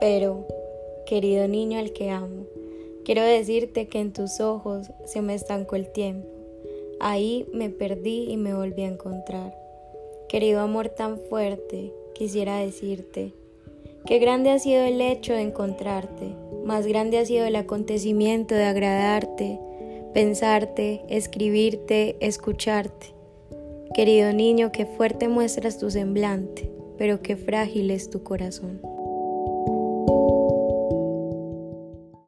Pero, querido niño al que amo, quiero decirte que en tus ojos se me estancó el tiempo. Ahí me perdí y me volví a encontrar. Querido amor tan fuerte, quisiera decirte, qué grande ha sido el hecho de encontrarte, más grande ha sido el acontecimiento de agradarte, pensarte, escribirte, escucharte. Querido niño, qué fuerte muestras tu semblante, pero qué frágil es tu corazón.